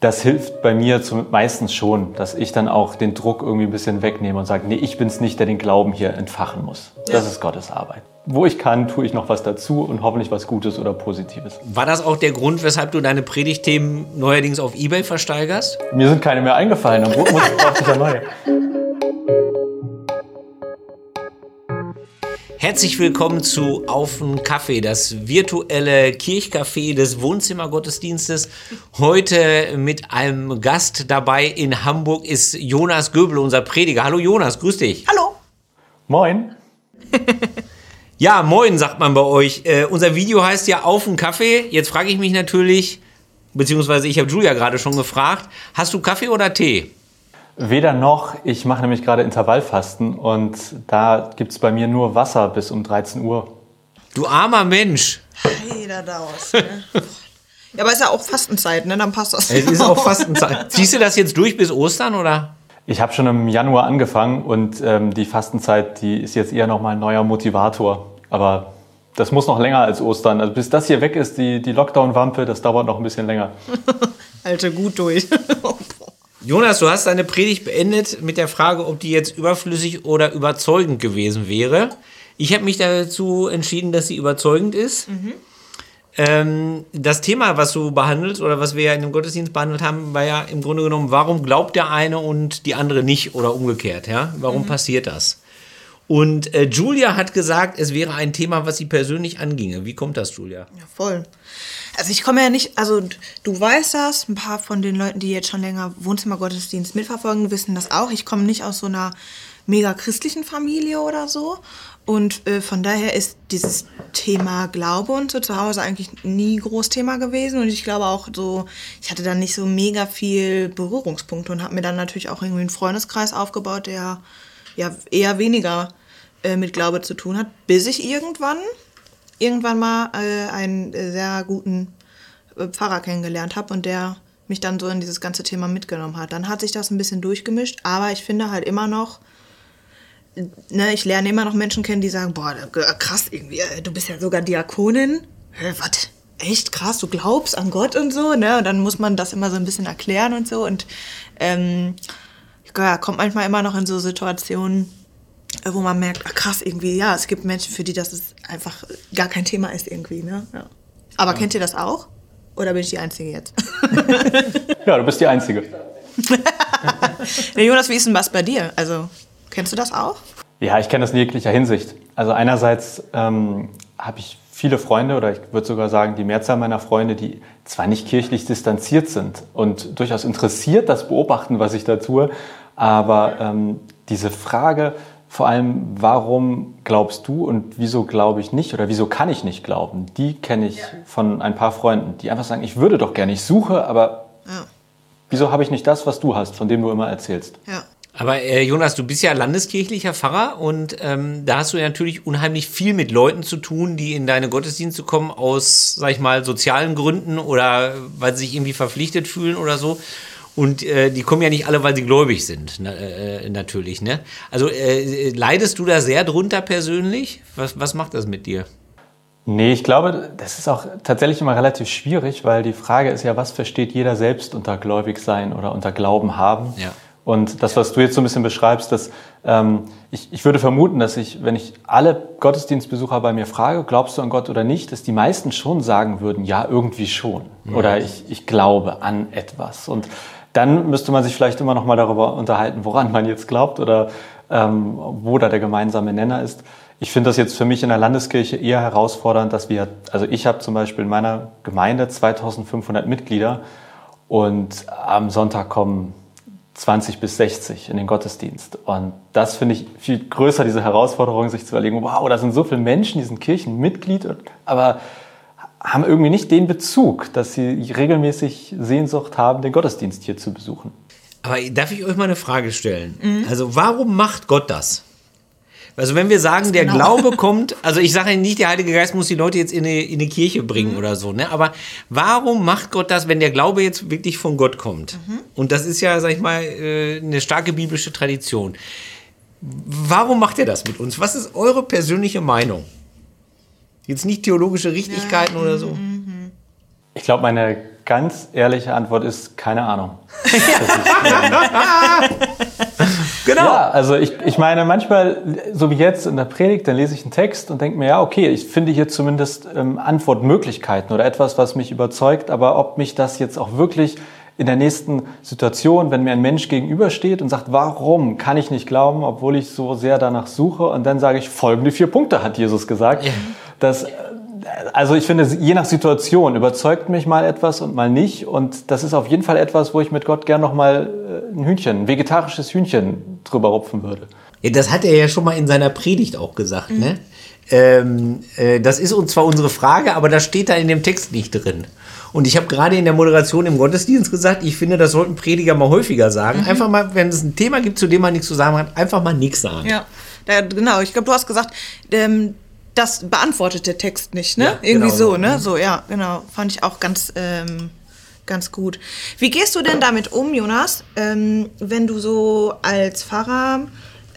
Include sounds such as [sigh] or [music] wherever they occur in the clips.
das hilft bei mir zum, meistens schon, dass ich dann auch den Druck irgendwie ein bisschen wegnehme und sage, nee, ich bin's nicht, der den Glauben hier entfachen muss. Das ist Gottes Arbeit. Wo ich kann, tue ich noch was dazu und hoffentlich was Gutes oder Positives. War das auch der Grund, weshalb du deine Predigtthemen neuerdings auf Ebay versteigerst? Mir sind keine mehr eingefallen, dann [laughs] brauche ich ja neue. Herzlich willkommen zu Auf den Kaffee, das virtuelle Kirchcafé des Wohnzimmergottesdienstes. Heute mit einem Gast dabei in Hamburg ist Jonas Göbel, unser Prediger. Hallo Jonas, grüß dich. Hallo. Moin. [laughs] Ja, moin, sagt man bei euch. Äh, unser Video heißt ja Auf den Kaffee. Jetzt frage ich mich natürlich, beziehungsweise ich habe Julia gerade schon gefragt, hast du Kaffee oder Tee? Weder noch, ich mache nämlich gerade Intervallfasten und da gibt es bei mir nur Wasser bis um 13 Uhr. Du armer Mensch. Jeder daraus. Ne? ja, aber ist ja auch Fastenzeit, ne? Dann passt das. Es ist auch Fastenzeit. [laughs] Ziehst du das jetzt durch bis Ostern oder? Ich habe schon im Januar angefangen und ähm, die Fastenzeit, die ist jetzt eher nochmal ein neuer Motivator. Aber das muss noch länger als Ostern. Also bis das hier weg ist, die, die Lockdown-Wampe, das dauert noch ein bisschen länger. [laughs] Alte, gut durch. [laughs] Jonas, du hast deine Predigt beendet mit der Frage, ob die jetzt überflüssig oder überzeugend gewesen wäre. Ich habe mich dazu entschieden, dass sie überzeugend ist. Ähm, das Thema, was du behandelst oder was wir ja in dem Gottesdienst behandelt haben, war ja im Grunde genommen, warum glaubt der eine und die andere nicht oder umgekehrt? Ja? Warum passiert das? Und äh, Julia hat gesagt, es wäre ein Thema, was sie persönlich anginge. Wie kommt das, Julia? Ja, voll. Also ich komme ja nicht, also du weißt das, ein paar von den Leuten, die jetzt schon länger Wohnzimmergottesdienst mitverfolgen, wissen das auch. Ich komme nicht aus so einer mega christlichen Familie oder so. Und äh, von daher ist dieses Thema Glaube und so zu Hause eigentlich nie groß Thema gewesen. Und ich glaube auch so, ich hatte dann nicht so mega viel Berührungspunkte und habe mir dann natürlich auch irgendwie einen Freundeskreis aufgebaut, der ja eher weniger äh, mit Glaube zu tun hat, bis ich irgendwann irgendwann mal äh, einen äh, sehr guten äh, Pfarrer kennengelernt habe und der mich dann so in dieses ganze Thema mitgenommen hat. Dann hat sich das ein bisschen durchgemischt, aber ich finde halt immer noch, ne, ich lerne immer noch Menschen kennen, die sagen, boah, da- krass irgendwie, äh, du bist ja sogar Diakonin. Hä, was? Echt krass, du glaubst an Gott und so, ne? Und dann muss man das immer so ein bisschen erklären und so. Und ähm, ja, kommt manchmal immer noch in so Situationen, äh, wo man merkt, krass, irgendwie, ja, es gibt Menschen, für die das ist einfach gar kein Thema ist irgendwie, ne? Ja. Aber kennt ihr das auch? Oder bin ich die Einzige jetzt? [laughs] Ja, du bist die Einzige. [laughs] nee, Jonas, wie ist denn was bei dir? Also, kennst du das auch? Ja, ich kenne das in jeglicher Hinsicht. Also einerseits ähm, habe ich viele Freunde oder ich würde sogar sagen, die Mehrzahl meiner Freunde, die zwar nicht kirchlich distanziert sind und durchaus interessiert das beobachten, was ich da tue, aber ähm, diese Frage vor allem, warum glaubst du und wieso glaube ich nicht oder wieso kann ich nicht glauben, die kenne ich von ein paar Freunden, die einfach sagen, ich würde doch gerne, ich suche, aber Ja. wieso habe ich nicht das, was du hast, von dem du immer erzählst? Ja. Aber äh, Jonas, du bist ja landeskirchlicher Pfarrer und ähm, da hast du ja natürlich unheimlich viel mit Leuten zu tun, die in deine Gottesdienste kommen aus, sag ich mal, sozialen Gründen oder weil sie sich irgendwie verpflichtet fühlen oder so. Und äh, die kommen ja nicht alle, weil sie gläubig sind, na, äh, natürlich. Ne? Also äh, leidest du da sehr drunter persönlich? Was, was macht das mit dir? Nee, ich glaube, das ist auch tatsächlich immer relativ schwierig, weil die Frage ist ja, was versteht jeder selbst unter gläubig sein oder unter Glauben haben? Ja. Und das, was du jetzt so ein bisschen beschreibst, dass ähm, ich, ich würde vermuten, dass ich, wenn ich alle Gottesdienstbesucher bei mir frage, glaubst du an Gott oder nicht, dass die meisten schon sagen würden, ja, irgendwie schon. Oder ich, ich glaube an etwas. Und dann müsste man sich vielleicht immer noch mal darüber unterhalten, woran man jetzt glaubt oder ähm, wo da der gemeinsame Nenner ist. Ich finde das jetzt für mich in der Landeskirche eher herausfordernd, dass wir, also ich habe zum Beispiel in meiner Gemeinde 2500 Mitglieder und am Sonntag kommen 20 bis 60 in den Gottesdienst. Und das finde ich viel größer, diese Herausforderung, sich zu überlegen, wow, da sind so viele Menschen, die sind Kirchenmitglied, aber haben irgendwie nicht den Bezug, dass sie regelmäßig Sehnsucht haben, den Gottesdienst hier zu besuchen. Aber darf ich euch mal eine Frage stellen? Also warum macht Gott das? Also wenn wir sagen, der Glaube [laughs] kommt, also ich sage nicht, der Heilige Geist muss die Leute jetzt in eine, in eine Kirche bringen oder so, ne? Aber warum macht Gott das, wenn der Glaube jetzt wirklich von Gott kommt? Und das ist ja, sag ich mal, äh, eine starke biblische Tradition. Warum macht er das mit uns? Was ist eure persönliche Meinung? Jetzt nicht theologische Richtigkeiten oder so. Ich glaube, meine ganz ehrliche Antwort ist keine Ahnung. [laughs] Genau. Ja, also ich, ich meine, manchmal, so wie jetzt in der Predigt, dann lese ich einen Text und denke mir, ja, okay, ich finde hier zumindest ähm, Antwortmöglichkeiten oder etwas, was mich überzeugt, aber ob mich das jetzt auch wirklich in der nächsten Situation, wenn mir ein Mensch gegenübersteht und sagt, warum kann ich nicht glauben, obwohl ich so sehr danach suche, und dann sage ich, folgende vier Punkte hat Jesus gesagt. Ja. Das, also ich finde, je nach Situation überzeugt mich mal etwas und mal nicht. Und das ist auf jeden Fall etwas, wo ich mit Gott gern noch mal äh, ein Hühnchen, ein vegetarisches Hühnchen drüber rupfen würde. Ja, das hat er ja schon mal in seiner Predigt auch gesagt, mhm. ne? Ähm, äh, das ist uns zwar unsere Frage, aber das steht da in dem Text nicht drin. Und ich habe gerade in der Moderation im Gottesdienst gesagt, ich finde, das sollten Prediger mal häufiger sagen. Mhm. Einfach mal, wenn es ein Thema gibt, zu dem man nichts zu sagen hat, einfach mal nichts sagen. Ja, da, genau. Ich glaube, du hast gesagt, ähm, das beantwortet der Text nicht, ne? Ja, Irgendwie genau so, ne? Mhm. So, ja, genau. Fand ich auch ganz, ähm, ganz gut. Wie gehst du denn damit um, Jonas, ähm, wenn du so als Pfarrer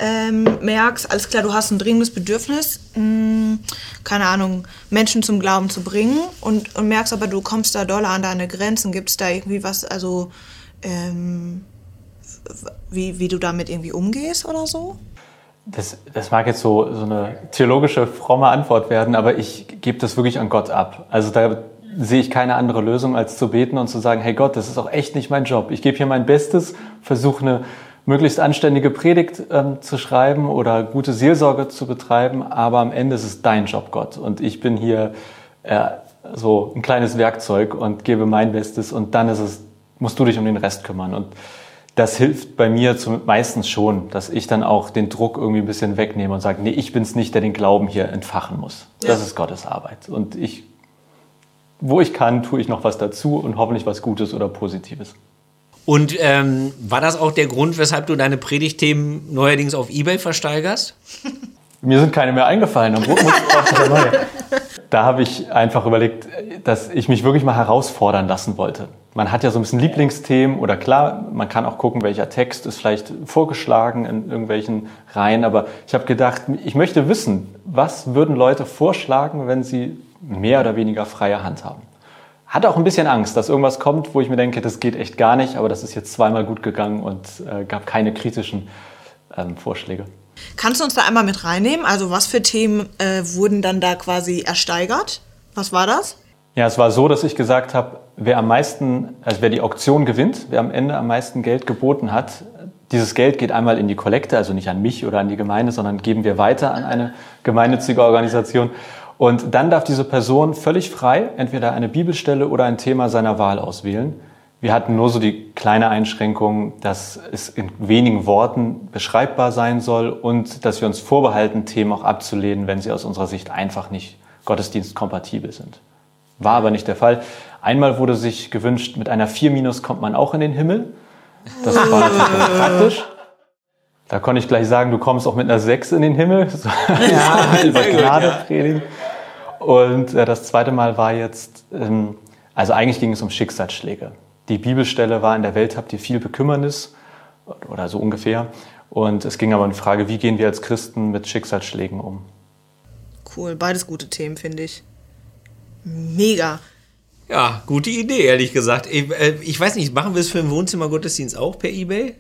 ähm, merkst, alles klar, du hast ein dringendes Bedürfnis, mh, hm, keine Ahnung, Menschen zum Glauben zu bringen und, und merkst aber, du kommst da doll an deine Grenzen. Gibt es da irgendwie was, also ähm, wie, wie du damit irgendwie umgehst oder so? Das, das mag jetzt so, so eine theologische, fromme Antwort werden, aber ich gebe das wirklich an Gott ab. Also da sehe ich keine andere Lösung, als zu beten und zu sagen, hey Gott, das ist auch echt nicht mein Job. Ich gebe hier mein Bestes, versuche eine möglichst anständige Predigt ähm, zu schreiben oder gute Seelsorge zu betreiben, aber am Ende ist es dein Job, Gott. Und ich bin hier äh, so ein kleines Werkzeug und gebe mein Bestes und dann ist es, musst du dich um den Rest kümmern. Und das hilft bei mir zum, meistens schon, dass ich dann auch den Druck irgendwie ein bisschen wegnehme und sage, nee, ich bin's nicht, der den Glauben hier entfachen muss. Ja. Das ist Gottes Arbeit. Und ich, wo ich kann, tue ich noch was dazu und hoffentlich was Gutes oder Positives. Und ähm, war das auch der Grund, weshalb du deine Predigtthemen neuerdings auf Ebay versteigerst? [laughs] Mir sind keine mehr eingefallen. Am muss [laughs] neue. Da habe ich einfach überlegt, dass ich mich wirklich mal herausfordern lassen wollte. Man hat ja so ein bisschen Lieblingsthemen oder klar, man kann auch gucken, welcher Text ist vielleicht vorgeschlagen in irgendwelchen Reihen. Aber ich habe gedacht, ich möchte wissen, was würden Leute vorschlagen, wenn sie mehr oder weniger freie Hand haben hatte auch ein bisschen Angst, dass irgendwas kommt, wo ich mir denke, das geht echt gar nicht, aber das ist jetzt zweimal gut gegangen und äh, gab keine kritischen ähm, Vorschläge. Kannst du uns da einmal mit reinnehmen? Also was für Themen äh, wurden dann da quasi ersteigert? Was war das? Ja, es war so, dass ich gesagt habe, wer am meisten, also wer die Auktion gewinnt, wer am Ende am meisten Geld geboten hat, dieses Geld geht einmal in die Kollekte, also nicht an mich oder an die Gemeinde, sondern geben wir weiter an eine gemeinnützige Organisation. Und dann darf diese Person völlig frei entweder eine Bibelstelle oder ein Thema seiner Wahl auswählen. Wir hatten nur so die kleine Einschränkung, dass es in wenigen Worten beschreibbar sein soll und dass wir uns vorbehalten, Themen auch abzulehnen, wenn sie aus unserer Sicht einfach nicht gottesdienstkompatibel sind. War aber nicht der Fall. Einmal wurde sich gewünscht, mit einer 4 minus kommt man auch in den Himmel. Das war [laughs] natürlich praktisch. Da konnte ich gleich sagen, du kommst auch mit einer 6 in den Himmel. [laughs] Ja, über Gnade predigen. Und äh, das zweite Mal war jetzt, ähm, also eigentlich ging es um Schicksalsschläge. Die Bibelstelle war in der Welt habt ihr viel Bekümmernis oder so ungefähr. Und es ging aber um die Frage, wie gehen wir als Christen mit Schicksalsschlägen um? Cool, beides gute Themen, finde ich. Mega. Ja, gute Idee, ehrlich gesagt. Ich, äh, ich weiß nicht, machen wir es für den Wohnzimmergottesdienst auch per Ebay?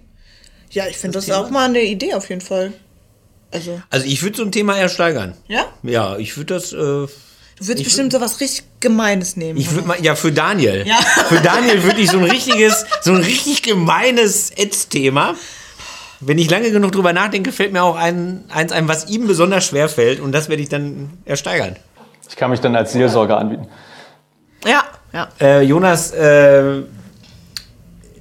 Ja, ich finde das, das auch mal eine Idee auf jeden Fall. Also, also ich würde so ein Thema ersteigern. Ja? Ja, ich würde das. Äh, Du würdest bestimmt so was richtig Gemeines nehmen. Ich würde mal, ja, für Daniel. Ja. Für Daniel würde ich so ein richtiges, so ein richtig gemeines Ads-Thema. Wenn ich lange genug drüber nachdenke, fällt mir auch ein, eins ein, was ihm besonders schwer fällt und das werde ich dann ersteigern. Ich kann mich dann als Seelsorger anbieten. Ja, ja. Äh, Jonas, äh,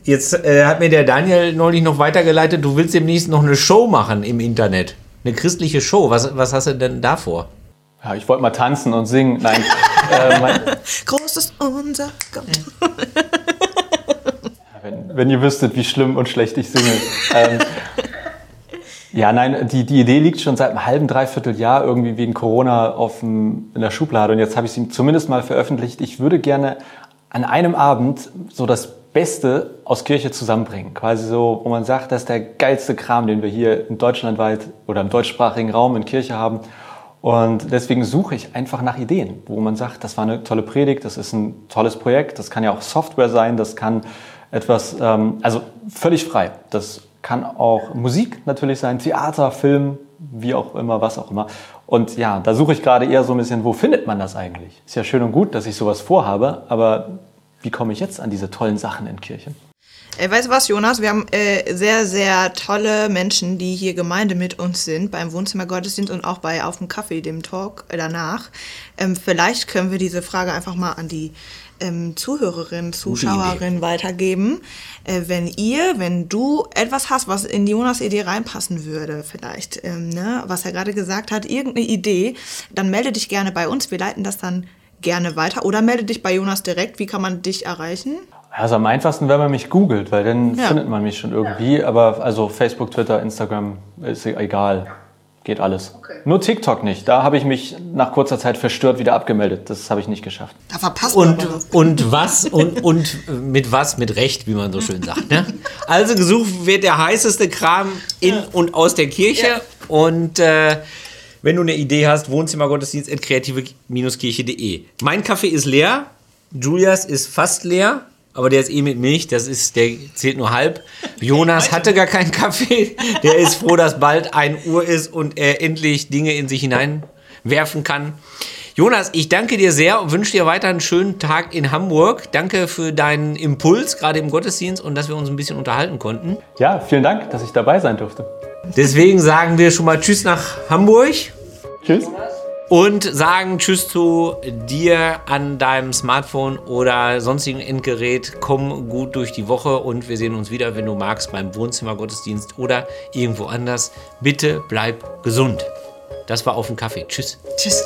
jetzt äh, hat mir der Daniel neulich noch weitergeleitet, du willst demnächst noch eine Show machen im Internet. Eine christliche Show. Was, was hast du denn da vor? Ja, ich wollte mal tanzen und singen. Nein. äh, mein [laughs] Groß ist unser Gott. wenn, wenn, ihr wüsstet, wie schlimm und schlecht ich singe. ähm, ja, nein, die, die Idee liegt schon seit einem halben, dreiviertel Jahr irgendwie wegen Corona auf dem, in der Schublade und jetzt habe ich sie zumindest mal veröffentlicht. Ich würde gerne an einem Abend so das Beste aus Kirche zusammenbringen. Quasi so, wo man sagt, das ist der geilste Kram, den wir hier in Deutschland weit oder im deutschsprachigen Raum in Kirche haben. Und deswegen suche ich einfach nach Ideen, wo man sagt, das war eine tolle Predigt, das ist ein tolles Projekt, das kann ja auch Software sein, das kann etwas, ähm, also völlig frei. Das kann auch Musik natürlich sein, Theater, Film, wie auch immer, was auch immer. Und ja, da suche ich gerade eher so ein bisschen, wo findet man das eigentlich? Ist ja schön und gut, dass ich sowas vorhabe, aber wie komme ich jetzt an diese tollen Sachen in Kirchen? Äh, weißt du was, Jonas? Wir haben äh, sehr, sehr tolle Menschen, die hier Gemeinde mit uns sind, beim Wohnzimmer Gottesdienst und auch bei Auf dem Kaffee, dem Talk äh, danach. Ähm, vielleicht können wir diese Frage einfach mal an die ähm, Zuhörerinnen, Zuschauerinnen weitergeben. Äh, wenn ihr, wenn du etwas hast, was in Jonas Idee reinpassen würde, vielleicht, ähm, ne, was er gerade gesagt hat, irgendeine Idee, dann melde dich gerne bei uns. Wir leiten das dann gerne weiter. Oder melde dich bei Jonas direkt. Wie kann man dich erreichen? Also am einfachsten, wenn man mich googelt, weil dann ja. findet man mich schon irgendwie. Ja. Aber also Facebook, Twitter, Instagram ist egal. Geht alles. Okay. Nur TikTok nicht. Da habe ich mich nach kurzer Zeit verstört wieder abgemeldet. Das habe ich nicht geschafft. Da verpasst man und, und was und, und mit was mit Recht, wie man so schön sagt. Ne? Also gesucht wird der heißeste Kram in ja. und aus der Kirche. Ja. Und äh, wenn du eine Idee hast, Wohnzimmergottesdienst at kreative-kirche.de. Mein Kaffee ist leer. Julias ist fast leer aber der ist eh mit Milch, das ist, der zählt nur halb. [laughs] Jonas hatte gar keinen Kaffee. Der ist froh, dass bald 1 Uhr ist und er endlich Dinge in sich hineinwerfen kann. Jonas, ich danke dir sehr und wünsche dir weiter einen schönen Tag in Hamburg. Danke für deinen Impuls, gerade im Gottesdienst und dass wir uns ein bisschen unterhalten konnten. Ja, vielen Dank, dass ich dabei sein durfte. Deswegen sagen wir schon mal Tschüss nach Hamburg. Tschüss und sagen Tschüss zu dir an deinem Smartphone oder sonstigen Endgerät. Komm gut durch die Woche und wir sehen uns wieder, wenn du magst, beim Wohnzimmergottesdienst oder irgendwo anders. Bitte bleib gesund. Das war auf dem Kaffee. Tschüss. Tschüss.